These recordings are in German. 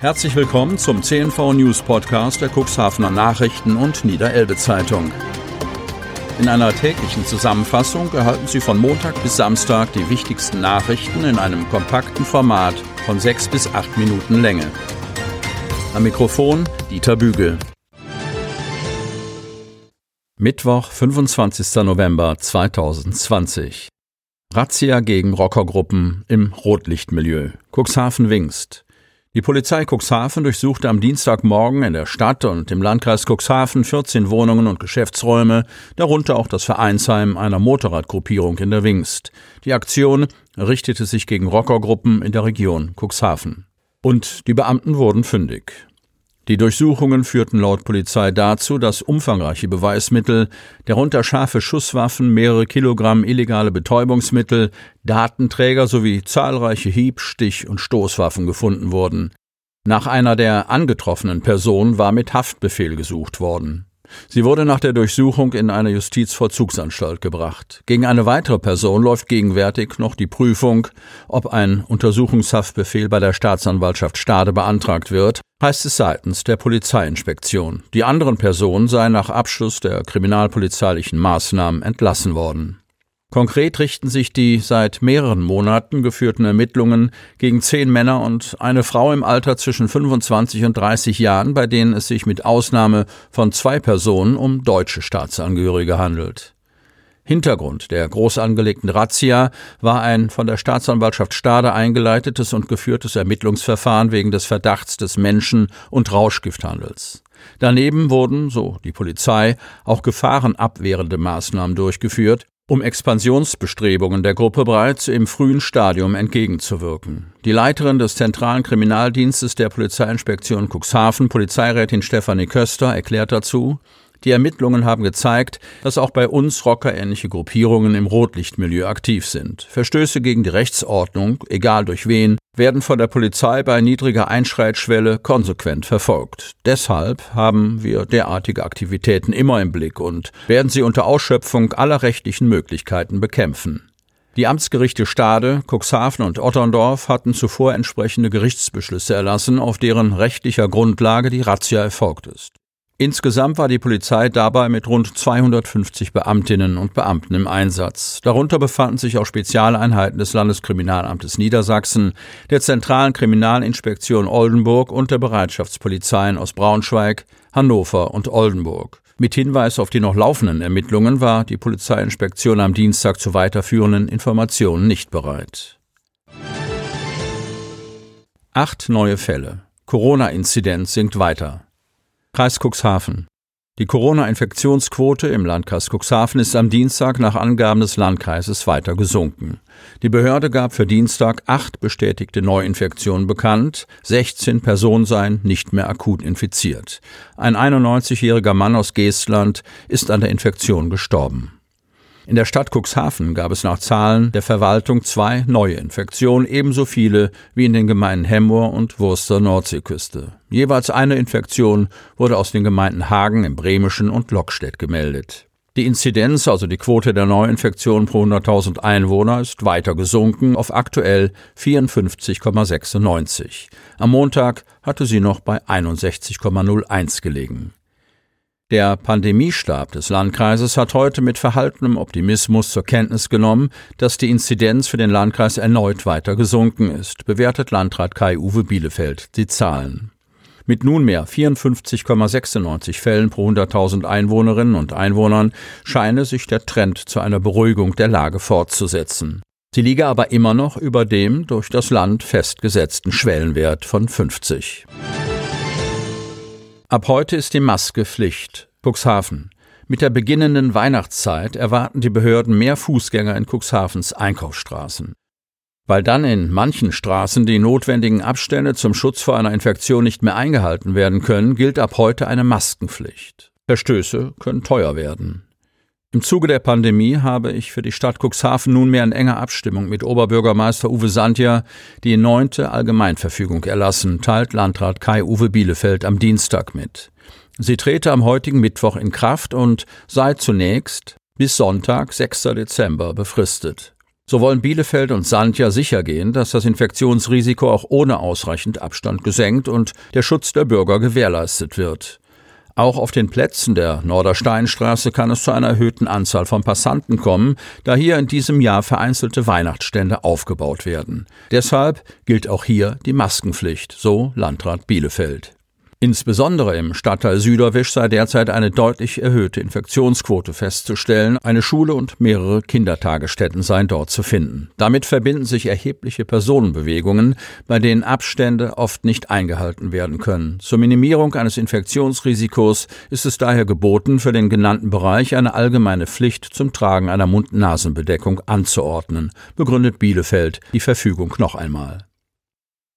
Herzlich willkommen zum CNV News Podcast der Cuxhavener Nachrichten und Niederelbe Zeitung. In einer täglichen Zusammenfassung erhalten Sie von Montag bis Samstag die wichtigsten Nachrichten in einem kompakten Format von sechs bis acht Minuten Länge. Am Mikrofon Dieter Bügel. Mittwoch, 25. November 2020. Razzia gegen Rockergruppen im Rotlichtmilieu. Cuxhaven-Wingst. Die Polizei Cuxhaven durchsuchte am Dienstagmorgen in der Stadt und im Landkreis Cuxhaven 14 Wohnungen und Geschäftsräume, darunter auch das Vereinsheim einer Motorradgruppierung in der Wingst. Die Aktion richtete sich gegen Rockergruppen in der Region Cuxhaven. Und die Beamten wurden fündig. Die Durchsuchungen führten laut Polizei dazu, dass umfangreiche Beweismittel, darunter scharfe Schusswaffen, mehrere Kilogramm illegale Betäubungsmittel, Datenträger sowie zahlreiche Hieb-, Stich- und Stoßwaffen gefunden wurden. Nach einer der angetroffenen Personen war mit Haftbefehl gesucht worden. Sie wurde nach der Durchsuchung in eine Justizvollzugsanstalt gebracht. Gegen eine weitere Person läuft gegenwärtig noch die Prüfung, ob ein Untersuchungshaftbefehl bei der Staatsanwaltschaft Stade beantragt wird, heißt es seitens der Polizeiinspektion. Die anderen Personen seien nach Abschluss der kriminalpolizeilichen Maßnahmen entlassen worden. Konkret richten sich die seit mehreren Monaten geführten Ermittlungen gegen zehn Männer und eine Frau im Alter zwischen 25 und 30 Jahren, bei denen es sich mit Ausnahme von zwei Personen um deutsche Staatsangehörige handelt. Hintergrund der groß angelegten Razzia war ein von der Staatsanwaltschaft Stade eingeleitetes und geführtes Ermittlungsverfahren wegen des Verdachts des Menschen- und Rauschgifthandels. Daneben wurden, so die Polizei, auch gefahrenabwehrende Maßnahmen durchgeführt, um Expansionsbestrebungen der Gruppe bereits im frühen Stadium entgegenzuwirken. Die Leiterin des Zentralen Kriminaldienstes der Polizeiinspektion Cuxhaven, Polizeirätin Stefanie Köster, erklärt dazu, die Ermittlungen haben gezeigt, dass auch bei uns rockerähnliche Gruppierungen im Rotlichtmilieu aktiv sind. Verstöße gegen die Rechtsordnung, egal durch wen, werden von der Polizei bei niedriger Einschreitschwelle konsequent verfolgt. Deshalb haben wir derartige Aktivitäten immer im Blick und werden sie unter Ausschöpfung aller rechtlichen Möglichkeiten bekämpfen. Die Amtsgerichte Stade, Cuxhaven und Otterndorf hatten zuvor entsprechende Gerichtsbeschlüsse erlassen, auf deren rechtlicher Grundlage die Razzia erfolgt ist. Insgesamt war die Polizei dabei mit rund 250 Beamtinnen und Beamten im Einsatz. Darunter befanden sich auch Spezialeinheiten des Landeskriminalamtes Niedersachsen, der Zentralen Kriminalinspektion Oldenburg und der Bereitschaftspolizeien aus Braunschweig, Hannover und Oldenburg. Mit Hinweis auf die noch laufenden Ermittlungen war die Polizeiinspektion am Dienstag zu weiterführenden Informationen nicht bereit. Acht neue Fälle. Corona-Inzidenz sinkt weiter. Kreis Cuxhaven. Die Corona-Infektionsquote im Landkreis Cuxhaven ist am Dienstag nach Angaben des Landkreises weiter gesunken. Die Behörde gab für Dienstag acht bestätigte Neuinfektionen bekannt, 16 Personen seien nicht mehr akut infiziert. Ein 91-jähriger Mann aus Geestland ist an der Infektion gestorben. In der Stadt Cuxhaven gab es nach Zahlen der Verwaltung zwei neue Infektionen, ebenso viele wie in den Gemeinden Hemmoor und Wurster Nordseeküste. Jeweils eine Infektion wurde aus den Gemeinden Hagen im Bremischen und Lockstedt gemeldet. Die Inzidenz, also die Quote der Neuinfektionen pro 100.000 Einwohner, ist weiter gesunken auf aktuell 54,96. Am Montag hatte sie noch bei 61,01 gelegen. Der Pandemiestab des Landkreises hat heute mit verhaltenem Optimismus zur Kenntnis genommen, dass die Inzidenz für den Landkreis erneut weiter gesunken ist, bewertet Landrat Kai-Uwe Bielefeld die Zahlen. Mit nunmehr 54,96 Fällen pro 100.000 Einwohnerinnen und Einwohnern scheine sich der Trend zu einer Beruhigung der Lage fortzusetzen. Sie liege aber immer noch über dem durch das Land festgesetzten Schwellenwert von 50. Ab heute ist die Maske Pflicht. Cuxhaven. Mit der beginnenden Weihnachtszeit erwarten die Behörden mehr Fußgänger in Cuxhavens Einkaufsstraßen. Weil dann in manchen Straßen die notwendigen Abstände zum Schutz vor einer Infektion nicht mehr eingehalten werden können, gilt ab heute eine Maskenpflicht. Verstöße können teuer werden. Im Zuge der Pandemie habe ich für die Stadt Cuxhaven nunmehr in enger Abstimmung mit Oberbürgermeister Uwe Sandja die neunte Allgemeinverfügung erlassen, teilt Landrat Kai-Uwe Bielefeld am Dienstag mit. Sie trete am heutigen Mittwoch in Kraft und sei zunächst bis Sonntag, 6. Dezember, befristet. So wollen Bielefeld und Sandja sicher gehen, dass das Infektionsrisiko auch ohne ausreichend Abstand gesenkt und der Schutz der Bürger gewährleistet wird. Auch auf den Plätzen der Nordersteinstraße kann es zu einer erhöhten Anzahl von Passanten kommen, da hier in diesem Jahr vereinzelte Weihnachtsstände aufgebaut werden. Deshalb gilt auch hier die Maskenpflicht, so Landrat Bielefeld. Insbesondere im Stadtteil Süderwisch sei derzeit eine deutlich erhöhte Infektionsquote festzustellen. Eine Schule und mehrere Kindertagesstätten seien dort zu finden. Damit verbinden sich erhebliche Personenbewegungen, bei denen Abstände oft nicht eingehalten werden können. Zur Minimierung eines Infektionsrisikos ist es daher geboten, für den genannten Bereich eine allgemeine Pflicht zum Tragen einer Mund-Nasen-Bedeckung anzuordnen, begründet Bielefeld die Verfügung noch einmal.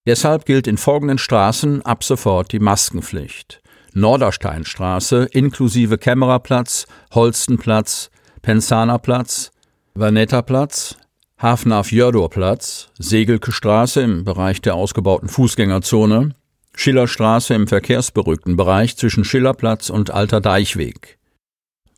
Deshalb gilt in folgenden Straßen ab sofort die Maskenpflicht. Nordersteinstraße inklusive Kämmererplatz, Holstenplatz, Pensanerplatz, Vanetterplatz, Hafnaf Jördorplatz, Segelke Straße im Bereich der ausgebauten Fußgängerzone, Schillerstraße im verkehrsberuhigten Bereich zwischen Schillerplatz und Alter Deichweg,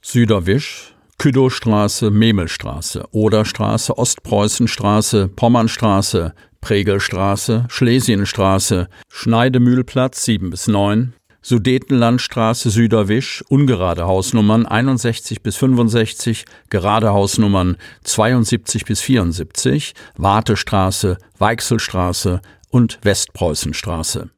Süderwisch, Küdowstraße, Memelstraße, Oderstraße, Ostpreußenstraße, Pommernstraße, Pregelstraße, Schlesienstraße, Schneidemühlplatz 7 bis 9, Sudetenlandstraße Süderwisch, ungerade Hausnummern 61 bis 65, gerade Hausnummern 72 bis 74, Wartestraße, Weichselstraße und Westpreußenstraße.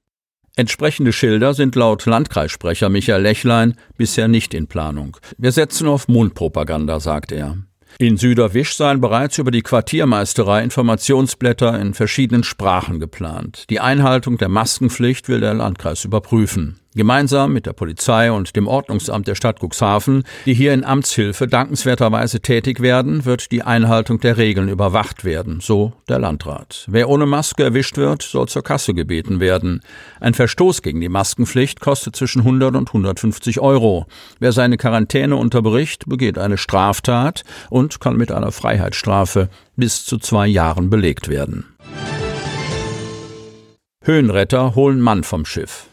Entsprechende Schilder sind laut Landkreissprecher Michael Lechlein bisher nicht in Planung. Wir setzen auf Mundpropaganda, sagt er. In Süderwisch seien bereits über die Quartiermeisterei Informationsblätter in verschiedenen Sprachen geplant. Die Einhaltung der Maskenpflicht will der Landkreis überprüfen. Gemeinsam mit der Polizei und dem Ordnungsamt der Stadt Cuxhaven, die hier in Amtshilfe dankenswerterweise tätig werden, wird die Einhaltung der Regeln überwacht werden, so der Landrat. Wer ohne Maske erwischt wird, soll zur Kasse gebeten werden. Ein Verstoß gegen die Maskenpflicht kostet zwischen 100 und 150 Euro. Wer seine Quarantäne unterbricht, begeht eine Straftat und kann mit einer Freiheitsstrafe bis zu zwei Jahren belegt werden. Höhenretter holen Mann vom Schiff.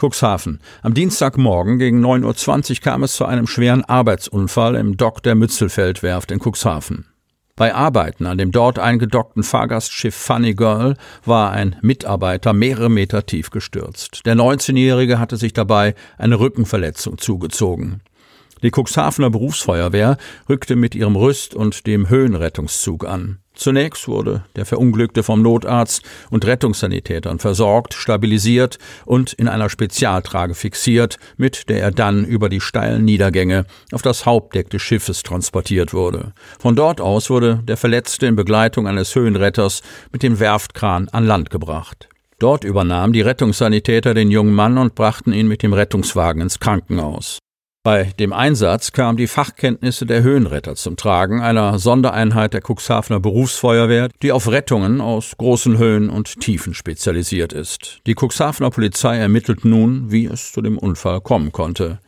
Cuxhaven. Am Dienstagmorgen gegen 9.20 Uhr kam es zu einem schweren Arbeitsunfall im Dock der Mützelfeldwerft in Cuxhaven. Bei Arbeiten an dem dort eingedockten Fahrgastschiff Funny Girl war ein Mitarbeiter mehrere Meter tief gestürzt. Der 19-Jährige hatte sich dabei eine Rückenverletzung zugezogen. Die Cuxhavener Berufsfeuerwehr rückte mit ihrem Rüst und dem Höhenrettungszug an. Zunächst wurde der Verunglückte vom Notarzt und Rettungssanitätern versorgt, stabilisiert und in einer Spezialtrage fixiert, mit der er dann über die steilen Niedergänge auf das Hauptdeck des Schiffes transportiert wurde. Von dort aus wurde der Verletzte in Begleitung eines Höhenretters mit dem Werftkran an Land gebracht. Dort übernahmen die Rettungssanitäter den jungen Mann und brachten ihn mit dem Rettungswagen ins Krankenhaus. Bei dem Einsatz kamen die Fachkenntnisse der Höhenretter zum Tragen, einer Sondereinheit der Cuxhavener Berufsfeuerwehr, die auf Rettungen aus großen Höhen und Tiefen spezialisiert ist. Die Cuxhavener Polizei ermittelt nun, wie es zu dem Unfall kommen konnte.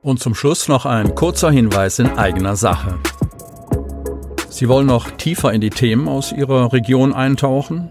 Und zum Schluss noch ein kurzer Hinweis in eigener Sache. Sie wollen noch tiefer in die Themen aus Ihrer Region eintauchen?